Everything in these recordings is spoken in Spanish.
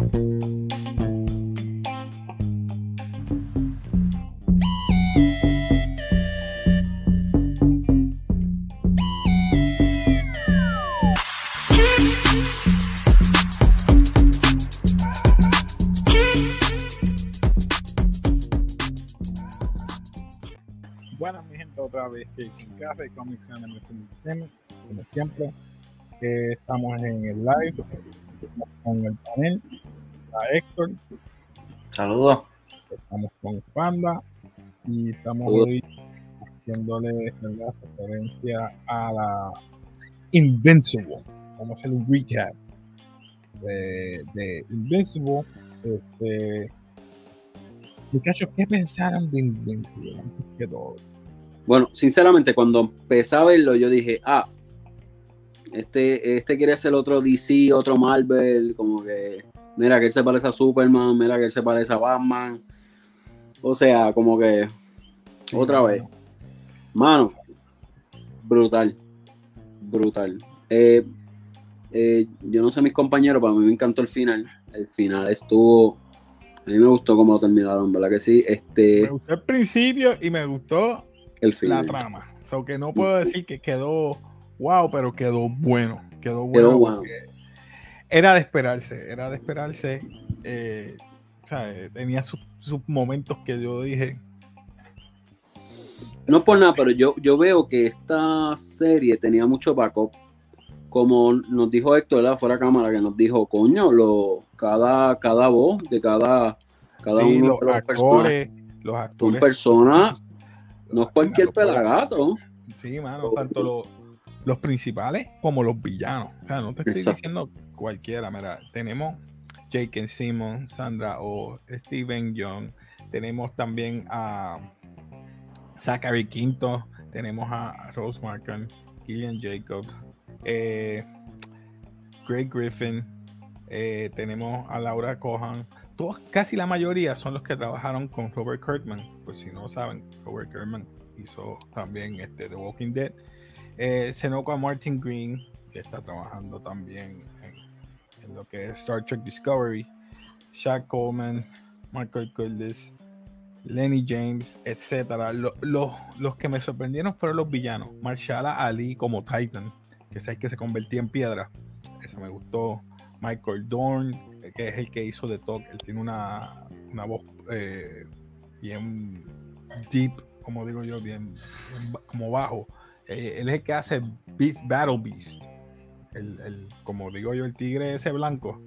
Buenas, mi gente, otra vez que sin café, Comics Anime System, como siempre. Eh, estamos en el live con el panel, a Héctor, Saludos. estamos con Panda y estamos Saludos. hoy haciéndole ¿verdad? referencia a la Invincible. Vamos a hacer un recap de, de Invincible. Este, muchachos, ¿qué pensaron de Invincible antes que todo? Bueno, sinceramente, cuando empecé a verlo, yo dije, ah, este, este quiere ser otro DC, otro Marvel, como que, mira, que él se parece a Superman, mira, que él se parece a Batman. O sea, como que, otra vez. Mano, brutal, brutal. Eh, eh, yo no sé mis compañeros, pero a mí me encantó el final. El final estuvo, a mí me gustó cómo lo terminaron, ¿verdad que sí? Me Este, gustó el principio y me gustó el la trama. O sea, que no puedo decir que quedó wow, pero quedó bueno. Quedó bueno. Quedó Era de esperarse, era de esperarse. eh, tenía sus, sus momentos que yo dije, No por nada, pero yo, yo veo que esta serie tenía mucho backup. Como nos dijo Héctor, ¿verdad? fuera de cámara, que nos dijo, coño, lo, cada, cada voz de cada, cada sí, uno los de los actores, los son actores. personas, no es cualquier los pelagato. Sí, mano, tanto los, los principales como los villanos. O sea, no te estoy Exacto. diciendo cualquiera. Mira, tenemos Jake Simmons, Sandra O, Steven Young, tenemos también a Zachary Quinto, tenemos a Rose Markham, Killian Jacobs, eh, Greg Griffin, eh, tenemos a Laura Cohan. Todos, casi la mayoría son los que trabajaron con Robert Kirkman. Por si no saben, Robert Kirkman hizo también este, The Walking Dead. Eh, se Martin Green, que está trabajando también en, lo que es Star Trek Discovery. Shaq Coleman, Michael Curtis, Lenny James, etcétera. Lo- lo- los que me sorprendieron fueron los villanos. Marshala Ali como Titan, que es el que se convertía en piedra. Eso me gustó. Michael Dorn, que es el que hizo The Talk. Él tiene una, una voz eh, bien deep, como digo yo, bien, bien como bajo. Eh, él es el que hace Beast, Battle Beast. El, el- como digo yo, el tigre ese blanco.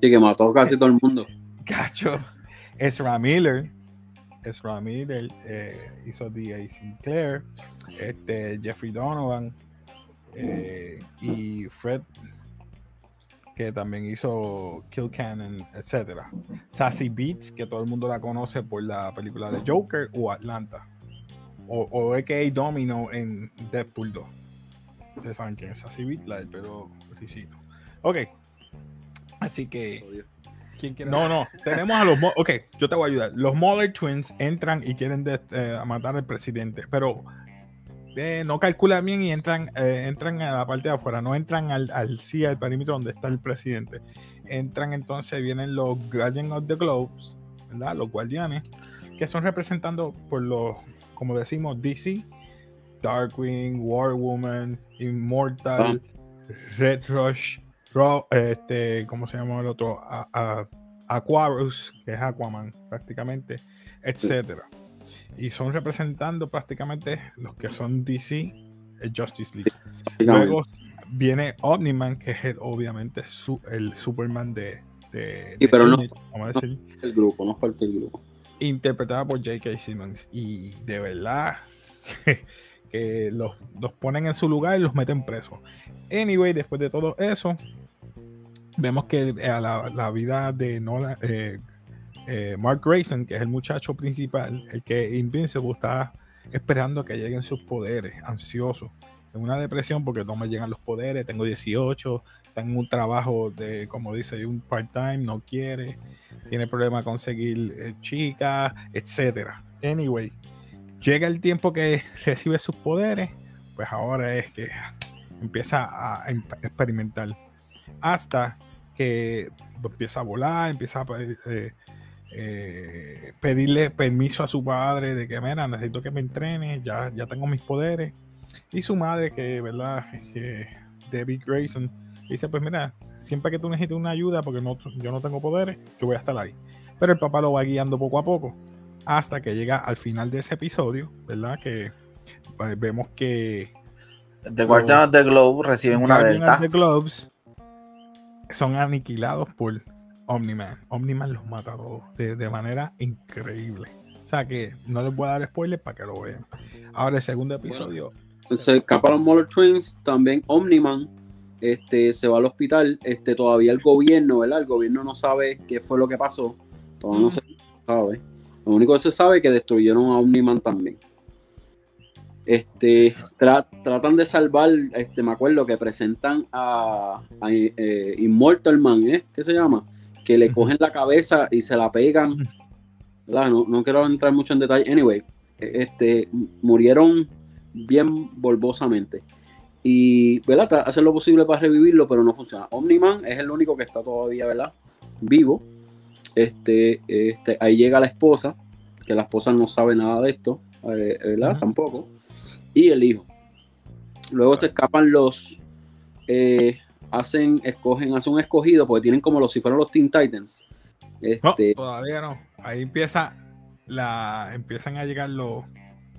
Y que mató casi todo el mundo. Cacho. Ezra Miller. Ezra Miller eh, hizo D.A. Sinclair. Este, Jeffrey Donovan. eh, y Fred, que también hizo Kill Cannon, etc. Sassy Beats, que todo el mundo la conoce por la película de Joker o Atlanta. O, o AKA Domino en Deadpool 2. Ustedes saben quién es la del pelo risito. Ok. Así que. ¿Quién quiere- No, no, tenemos a los. Ok, yo te voy a ayudar. Los Muller Twins entran y quieren de- eh, matar al presidente, pero eh, no calculan bien y entran, eh, entran a la parte de afuera, no entran al, al sí, al perímetro donde está el presidente. Entran entonces, vienen los Guardians of the Globes, ¿verdad? Los guardianes, que son representando por los, como decimos, DC, Darkwing, War Woman, Immortal, Red Rush, Ro- este, ¿cómo se llama el otro? A- a- Aquarus, que es Aquaman, prácticamente, etcétera. Y son representando prácticamente los que son DC, el Justice League. Luego viene Omniman, que es el- obviamente su- el Superman de, de, Sí, de pero no- decir, el grupo, no es parte del grupo. Interpretada por J.K. Simmons. Y de verdad que los, los ponen en su lugar y los meten presos. Anyway, después de todo eso, vemos que eh, la, la vida de Nolan, eh, eh, Mark Grayson, que es el muchacho principal, el que Invincible está esperando que lleguen sus poderes, ansioso, en una depresión porque no me llegan los poderes, tengo 18, tengo un trabajo de, como dice, un part-time, no quiere, tiene problema conseguir eh, chicas, etcétera. Anyway, llega el tiempo que recibe sus poderes, pues ahora es que empieza a em- experimentar hasta que empieza a volar, empieza a eh, eh, pedirle permiso a su padre de que, mira, necesito que me entrene, ya, ya tengo mis poderes. Y su madre, que, ¿verdad? Debbie Grayson, dice, pues mira, siempre que tú necesites una ayuda, porque no, yo no tengo poderes, yo voy a estar ahí. Pero el papá lo va guiando poco a poco, hasta que llega al final de ese episodio, ¿verdad? Que pues, vemos que... The Guardians of the Globe reciben una delta. The Globes son aniquilados por Omniman. Omniman los mata a todos de, manera increíble. O sea que no les voy a dar spoilers para que lo vean. Ahora el segundo episodio. entonces, Capalon Moller Twins, también Omniman, este, se va al hospital. Este, todavía el gobierno, ¿verdad? El gobierno no sabe qué fue lo que pasó. Todavía no se sabe. Lo único que se sabe es que destruyeron a Omniman también. Este, tratan de salvar, este, me acuerdo que presentan a, eh, Immortal Man, ¿eh? ¿Qué se llama? que le cogen la cabeza y se la pegan. No, quiero entrar mucho en detalle. Anyway, este, murieron bien volvosamente. Y, ¿verdad? Hacer lo posible para revivirlo, pero no funciona. Omniman es el único que está todavía, ¿verdad? Vivo. Este, este, ahí llega la esposa, que la esposa no sabe nada de esto, eh, ¿verdad? Tampoco. Y el hijo. Luego se escapan los, eh, hacen, escogen, hacen un escogido porque tienen como los si fueron los Teen Titans. Este, todavía no. Ahí empieza la, empiezan a llegar los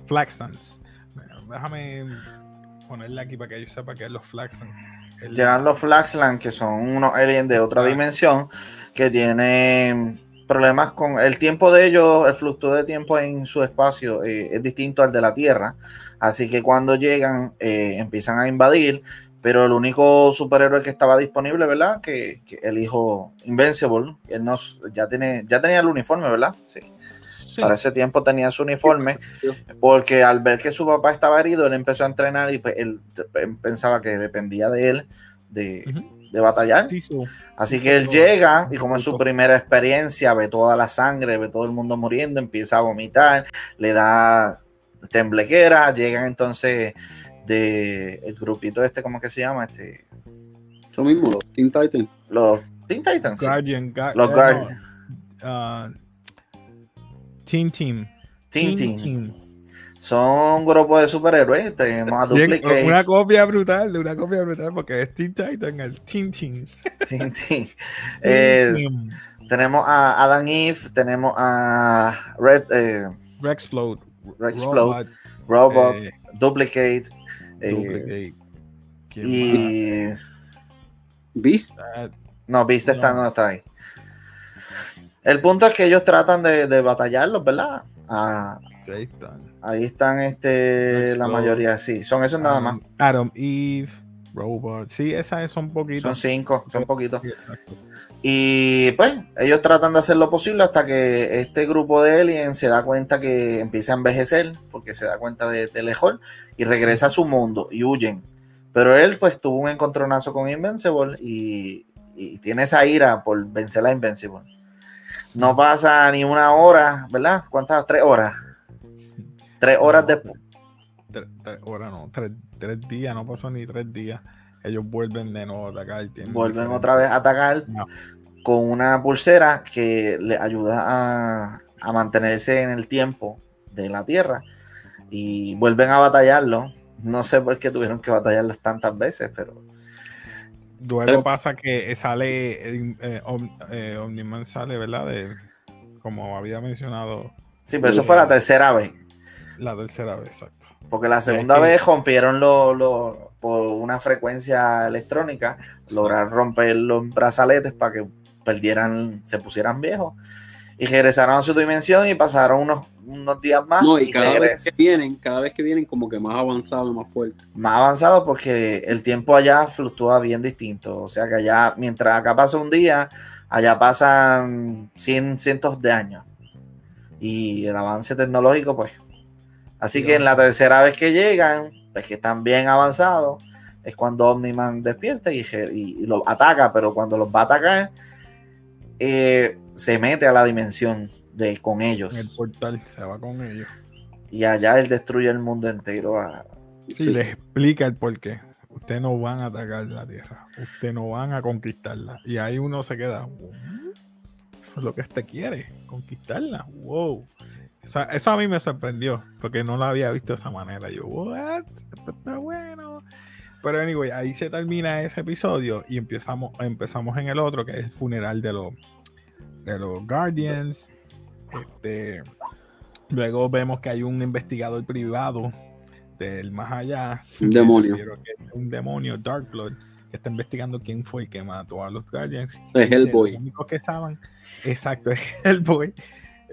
Flaxlands. Déjame ponerle aquí para que yo sepa que es los Flaxlands. Llegan los Flaxlands, que son unos aliens de otra dimensión que tienen problemas con el tiempo de ellos, el flujo de tiempo en su espacio eh, es distinto al de la Tierra. Así que cuando llegan, eh, empiezan a invadir, pero el único superhéroe que estaba disponible, ¿verdad? Que, el hijo Invincible, él nos, ya, tiene, ya tenía el uniforme, ¿verdad? Sí. Para ese tiempo tenía su uniforme, porque al ver que su papá estaba herido, él empezó a entrenar y pues, él, pensaba que dependía de él de, batallar. Así que él llega y como es su primera experiencia, ve toda la sangre, ve todo el mundo muriendo, empieza a vomitar, le da temblequera, llegan entonces de el grupito este, ¿cómo que se llama? Este. Eso mismo, los Teen Titans. Los Teen Titans. Guardian, los eh, Guardians. Uh, Teen Team. Teen, Team. Son un grupo de superhéroes. Tenemos a Duplicate. Una copia brutal, una copia brutal, porque es Teen Titan, el Teen Team. Teen Team. Eh, tenemos a Adam Eve, tenemos a Red. Eh, Rexplode. Rexplode. Robot. Robot eh, Duplicate. Eh, y. Beast. No, Beast Está, no está ahí. El punto es que ellos tratan de, de batallarlos, ¿verdad? Ah, ahí están. Ahí están este, la mayoría, sí. Son esos nada más. Adam, Eve, Robot. Sí, esas son poquitos. Son cinco, son poquitos. Y pues ellos tratan de hacer lo posible hasta que este grupo de aliens se da cuenta que empieza a envejecer, porque se da cuenta de, de lejos y regresa a su mundo y huyen. Pero él pues tuvo un encontronazo con Invincible y, tiene esa ira por vencer a Invincible. No pasa ni una hora, ¿verdad? ¿Cuántas? Tres horas. Tres horas después. Tres, horas no, tres, días, no pasó ni tres días. Ellos vuelven de nuevo a atacar. Vuelven otra vez a atacar con una pulsera que le ayuda a, a mantenerse en el tiempo de la Tierra y vuelven a batallarlo. No sé por qué tuvieron que batallarlos tantas veces, pero. Luego pasa que sale, eh, eh, Omniman sale, ¿verdad? De, como había mencionado. Sí, pero eso fue la tercera vez. La tercera vez, exacto. Porque la segunda vez rompieron los, por una frecuencia electrónica, lograron romper los brazaletes para que perdieran, se pusieran viejos y regresaron a su dimensión y pasaron unos, unos días más. No, y, cada vez que vienen, cada vez que vienen como que más avanzado, más fuerte. Más avanzado porque el tiempo allá fluctúa bien distinto. O sea que allá, mientras acá pasa un día, allá pasan cien, cientos de años. Y el avance tecnológico, pues. Así que en la tercera vez que llegan, pues que están bien avanzados, es cuando Omniman despierta y, y, lo ataca, pero cuando los va a atacar, eh, se mete a la dimensión de con ellos. el portal se va con ellos. Y allá él destruye el mundo entero. A... Sí, les explica el porqué. ustedes no van a atacar la tierra, ustedes no van a conquistarla. Y ahí uno se queda, eso es lo que este quiere, conquistarla. Wow. Eso, a mí me sorprendió, porque no lo había visto de esa manera. Yo, what? Esto está bueno. Pero anyway, ahí se termina ese episodio y empezamos, empezamos en el otro, que es el funeral de los, de los Guardians. Este, luego vemos que hay un investigador privado del más allá. Un demonio. un demonio, Darkblood, que está investigando quién fue el que mató a los Guardians. Es Hellboy. Los únicos que saben, exacto, es Hellboy.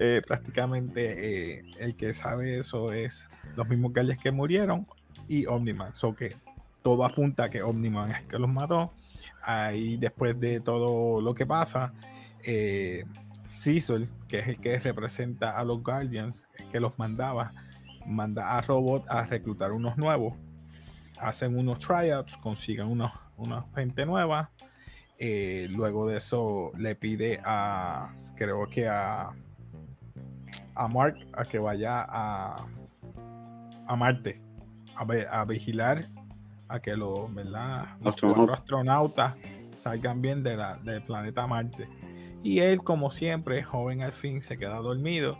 Eh, prácticamente eh, el que sabe eso es los mismos Guardians que murieron y Omniman. So que todo apunta a que Omniman es el que los mató. Ahí después de todo lo que pasa, eh, Cecil, que es el que representa a los Guardians, que los mandaba, manda a Robot a reclutar unos nuevos. Hacen unos tryouts, consiguen unos, una gente nueva. Eh, luego de eso le pide a, creo que a, a Mark a que vaya a, a Marte a, vigilar a que los, ¿verdad? astronautas salgan bien de la, del planeta Marte. Y él, como siempre, joven al fin, se queda dormido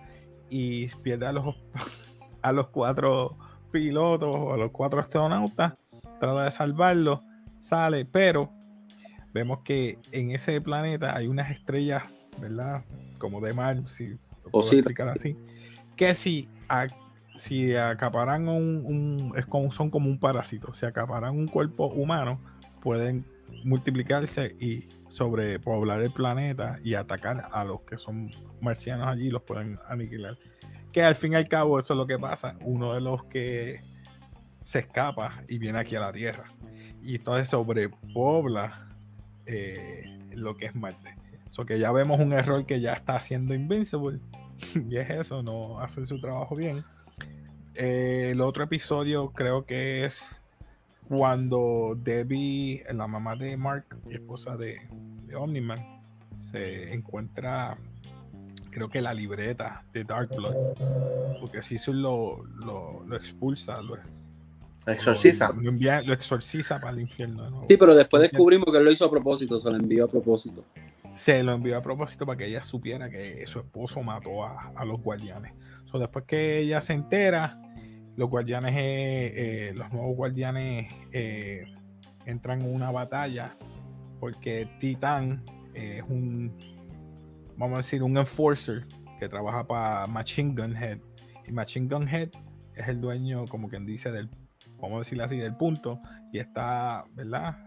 y pierde a los, a los cuatro pilotos o a los cuatro astronautas, trata de salvarlos, sale, pero vemos que en ese planeta hay unas estrellas, ¿verdad? Como de mar, si lo puedo explicar así, que si, si acaparan un, es como, son como un parásito, si acaparan un cuerpo humano, pueden multiplicarse y sobrepoblar el planeta y atacar a los que son marcianos allí, los pueden aniquilar que al fin y al cabo eso es lo que pasa. Uno de los que se escapa y viene aquí a la Tierra. Y entonces sobrepobla eh, lo que es Marte. Eso que ya vemos un error que ya está haciendo Invincible. y es eso, no hacer su trabajo bien. Eh, el otro episodio creo que es cuando Debbie, la mamá de Mark, esposa de, de Omniman, se encuentra creo que la libreta de Dark Blood. Porque si lo, lo, lo expulsa, lo, exorciza. Lo, exorciza para el infierno. Sí, pero después descubrimos que él lo hizo a propósito, se lo envió a propósito. Se lo envió a propósito para que ella supiera que su esposo mató a, a los guardianes. So, después que ella se entera, los guardianes, eh, eh, los nuevos guardianes eh, entran en una batalla porque Titán es un vamos a decir, un enforcer que trabaja para Machine Gun Head. Y Machine Gun Head es el dueño, como quien dice, del, vamos a decirlo así, del punto. Y está, ¿verdad?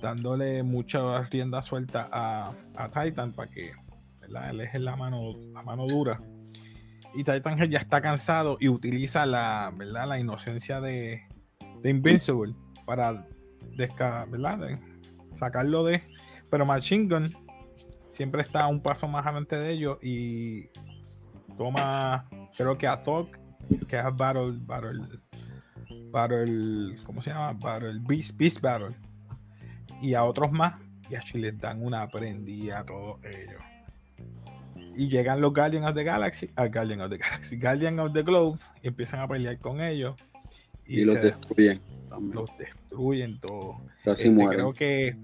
Dándole mucha rienda suelta a, Titan para que, ¿verdad? Él es la mano, la mano dura. Y Titan ya está cansado y utiliza la, ¿verdad? La inocencia de, de Invincible para sacarlo de. Pero Machine Gun siempre está un paso más adelante de ellos y toma, creo que a Thog, que es Battle, Battle, Battle, ¿cómo se llama? Battle, Beast, Beast Battle. Y a otros más, y a les dan una prendida a todos ellos. Y llegan los Guardians of the Galaxy, a Guardian of the Galaxy, Guardian of the Globe, y empiezan a pelear con ellos. Y, los destruyen. Los destruyen todos. Este, Creo que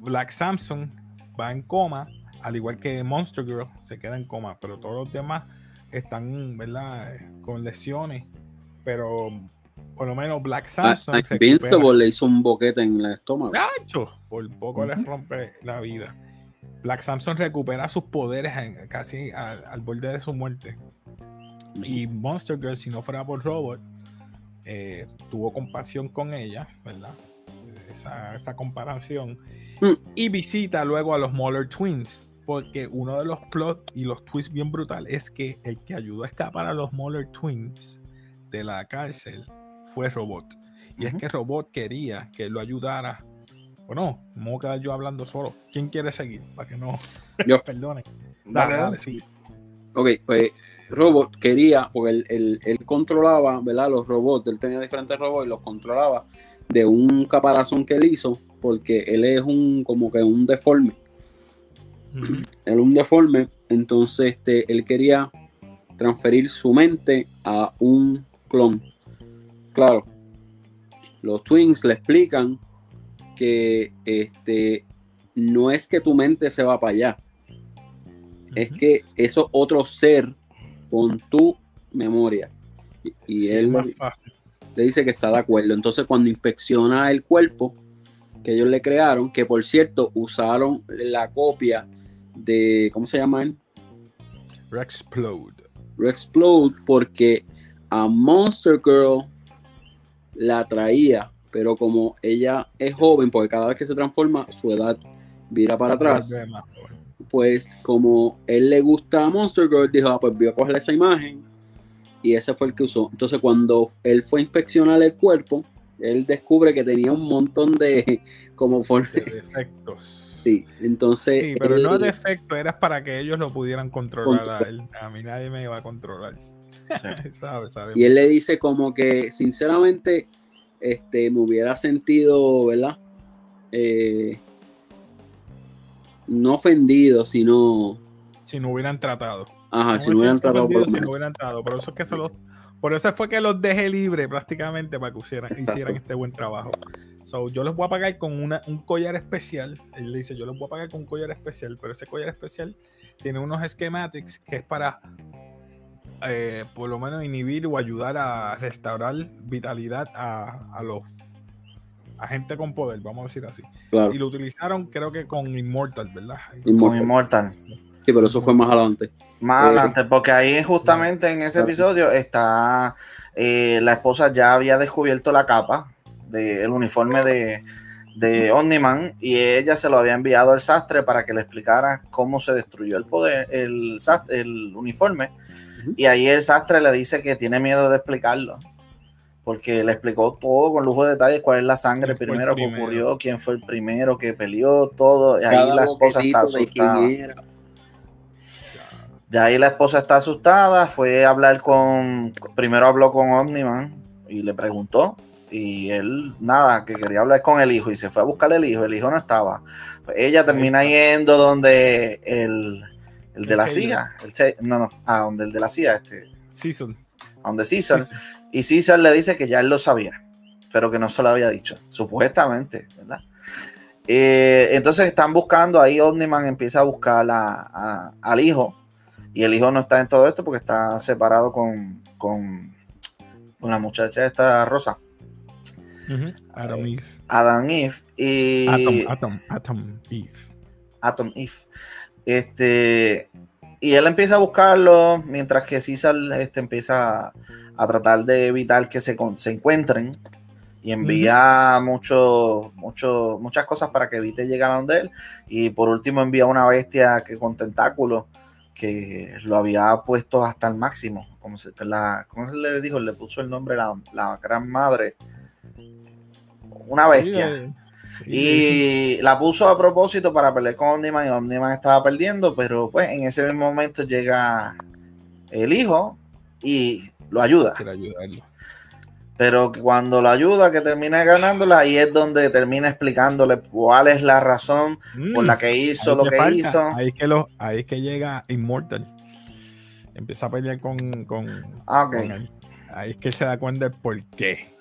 Black Samson va en coma al igual que Monster Girl, se queda en coma, pero todos los demás están, ¿verdad? Con lesiones, pero por lo menos Black ah, Samson. A, Invincible le hizo un boquete en el estómago. Por poco le rompe la vida. Black Samson recupera sus poderes casi al, borde de su muerte. Y Monster Girl, si no fuera por Robot, eh, tuvo compasión con ella, ¿verdad? Esa, esa comparación. Mm. Y visita luego a los Moller Twins, porque uno de los plots y los twists bien brutal es que el que ayudó a escapar a los Moller Twins de la cárcel fue Robot. Y es que Robot quería que lo ayudara. O no, me voy a quedar yo hablando solo. ¿Quién quiere seguir? Para que no yo. perdone. Dale, dale, sí. Ok, pues Robot quería, porque él, él, controlaba, ¿verdad? Los robots, él tenía diferentes robots y los controlaba de un caparazón que él hizo, porque él es un como que un deforme era un deforme, entonces este, él quería transferir su mente a un clon. Claro, los twins le explican que este, no es que tu mente se va para allá, es que eso otro ser con tu memoria. Y, y Sí, es él más fácil. le dice que está de acuerdo. Entonces, cuando inspecciona el cuerpo que ellos le crearon, que por cierto usaron la copia de, ¿cómo se llama él? Rexplode. Rexplode, porque a Monster Girl la traía, pero como ella es joven, porque cada vez que se transforma, su edad vira para atrás. Pues como él le gusta a Monster Girl, dijo, ah, pues voy a coger esa imagen. Y ese fue el que usó. Entonces cuando él fue a inspeccionar el cuerpo, él descubre que tenía un montón de como De defectos. Sí, entonces... Sí, pero él- no defecto, era para que ellos lo pudieran controlar a Control. él. A mí nadie me iba a controlar. Sí. ¿Sabe? ¿Sabe? Y él le dice como que, sinceramente, este, me hubiera sentido, ¿verdad? Eh, no ofendido, sino... Si no hubieran tratado. Ajá, No si no hubieran tratado por si no hubieran tratado. Por eso es que se los, por eso fue que los dejé libre prácticamente para que hicieran, hicieran este buen trabajo. So, yo les voy a pagar con una, un collar especial. Él le dice, yo les voy a pagar con un collar especial, pero ese collar especial tiene unos schematics que es para eh, por lo menos inhibir o ayudar a restaurar vitalidad a, a los a gente con poder, vamos a decir así. Claro, Y lo utilizaron creo que con Immortal, ¿verdad? Con Immortal. Sí, pero eso fue más adelante. Más Eh, adelante, porque ahí justamente en ese claro. episodio está eh, la esposa ya había descubierto la capa del uniforme de, de Omniman y ella se lo había enviado al sastre para que le explicara cómo se destruyó el poder, el, el uniforme. Y ahí el sastre le dice que tiene miedo de explicarlo. Porque le explicó todo con lujo de detalles, cuál es la sangre ¿Quién fue el primero que primero? ocurrió, quién fue el primero que peleó, todo. Y ahí Cada la esposa está asustada. Ya ahí la esposa está asustada, fue a hablar con, primero habló con Omniman y le preguntó y él nada, que quería hablar con el hijo y se fue a buscar el hijo, el hijo no estaba. Pues ella termina yendo donde el, el de la CIA, el no, no, a donde el de la CIA, este, Season. a donde Season. y César le dice que ya él lo sabía, pero que no se lo había dicho, supuestamente, ¿verdad? Eh, entonces están buscando, ahí Omniman empieza a buscar a- a- al hijo, y el hijo no está en todo esto porque está separado con, con, con la muchacha esta rosa, Ujú. Adam Eve. Adam Eve, y Atom, Atom, Atom Eve. Atom Eve. Este, y él empieza a buscarlo mientras que César este, empieza a, a tratar de evitar que se, se encuentren y envía mucho, mucho, muchas cosas para que evite llegar a donde él. Y por último envía una bestia que con tentáculos que lo había puesto hasta el máximo. Como se, la, ¿Cómo se le dijo? Le puso el nombre la, la gran madre. Una bestia. Y la puso a propósito para pelear con Omniman y Omniman estaba perdiendo, pero pues en ese mismo momento llega el hijo y lo ayuda. Pero cuando lo ayuda, que termina ganándola, ahí es donde termina explicándole cuál es la razón por Mm, la que hizo lo que falta, hizo. Ahí es que, lo, ahí es que llega Immortal. Empieza a pelear con, con, Ah, con. Ahí es que se da cuenta del por qué.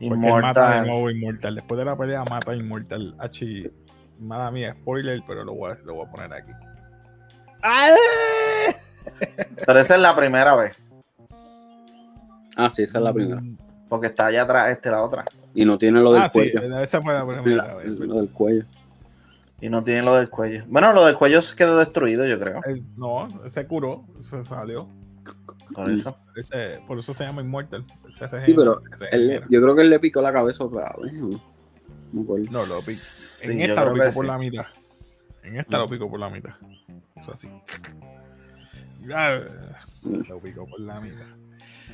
Mata de Inmortal. Después de la pelea mata a Immortal. Achi, mala mía, spoiler, pero lo voy a, lo voy a poner aquí. Pero esa es la primera vez, Ah, sí, esa es la primera. porque está allá atrás este, la otra. Y no tiene lo del Ah, sí, cuello. esa fue la primera vez. lo del cuello. Y no tiene lo del cuello. Bueno, lo del cuello se quedó destruido, yo creo. Eh, No, se curó, se salió. Por eso. Ese- por eso se llama Immortal. Sí, pero él yo creo que él le picó la cabeza otra vez. ¿no? Lo pico. Sí, en esta lo que por sí. la mitad. En esta lo pico por la mitad. Eso así. Ah, Lo pico por la mitad.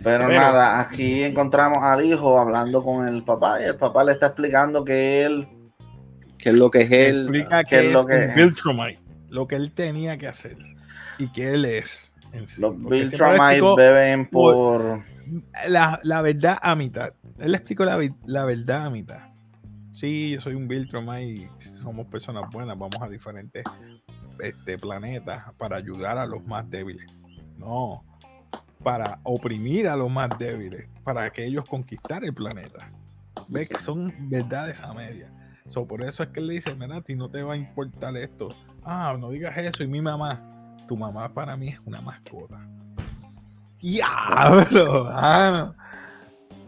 Pero, Pero- nada, aquí encontramos al hijo hablando con el papá y el papá le está explicando que él ¿Qué es lo que es él? Explica ¿qué que es es lo que- Viltrumite, lo que él tenía que hacer y que él es. Sí. los explicó beben por... la, la verdad a mitad. Él le explicó la, la verdad a mitad. Sí, yo soy un Viltrumite y somos personas buenas, vamos a diferentes este, planetas para ayudar a los más débiles. No, para oprimir a los más débiles, para que ellos conquistar el planeta. ves que son verdades a media. So, por eso es que él le dice, mira, a ti no te va a importar esto. Ah, no digas eso. Y mi mamá, tu mamá para mí es una mascota. Diablo, ah,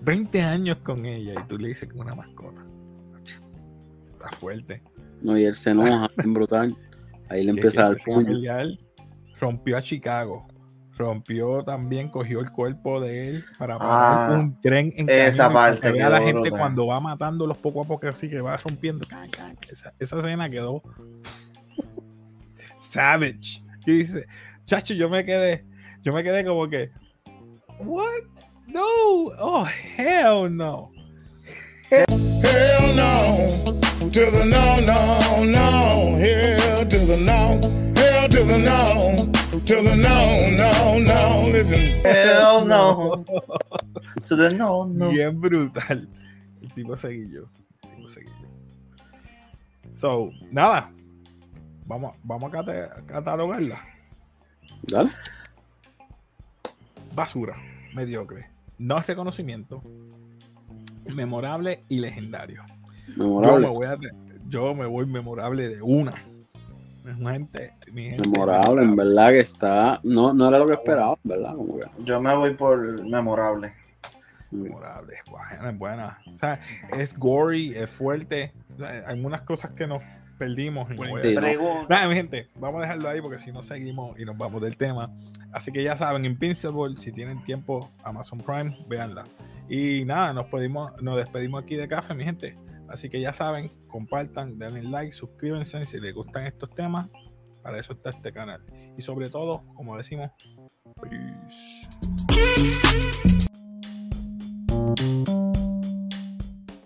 20 años con ella y tú le dices que es una mascota. Está fuerte. No, y él se enoja, brutal. Ahí le empieza a dar puño. Rompió a Chicago. Rompió también, cogió el cuerpo de él para Ah, parar un tren en esa parte que a la gente brutal. cuando va matándolos poco a poco así que va rompiendo. Esa, esa escena quedó savage. Y dice, chacho, yo me quedé, yo me quedé como que, what? No, oh hell no. Hell no. To the no, no, no. Hell to the no. Hell to the no. To the no, no, no. Listen. Hell no. To the no, no. Bien brutal. El tipo seguillo. El tipo seguillo. So, nada. Vamos, vamos a catalogarla. Dale. Basura. Mediocre. No es reconocimiento. Memorable y legendario. Yo me, Memorable. voy a, yo me voy memorable de una. Mi gente, mi gente, Memorable, en verdad que está. No, no era lo que esperaba, ¿verdad? Como que. Yo me voy por memorable. memorable, es buena, es buena. O sea, es gory, es fuerte. O sea, hay algunas cosas que nos perdimos. y no. Nada, mi gente, vamos a dejarlo ahí porque si no seguimos y nos vamos del tema. Así que ya saben, Invincible, si tienen tiempo, Amazon Prime, véanla. Y nada, nos, pedimos, nos despedimos aquí de café, mi gente. Así que ya saben, compartan, denle like, suscríbanse si les gustan estos temas. Para eso está este canal. Y sobre todo, como decimos, peace.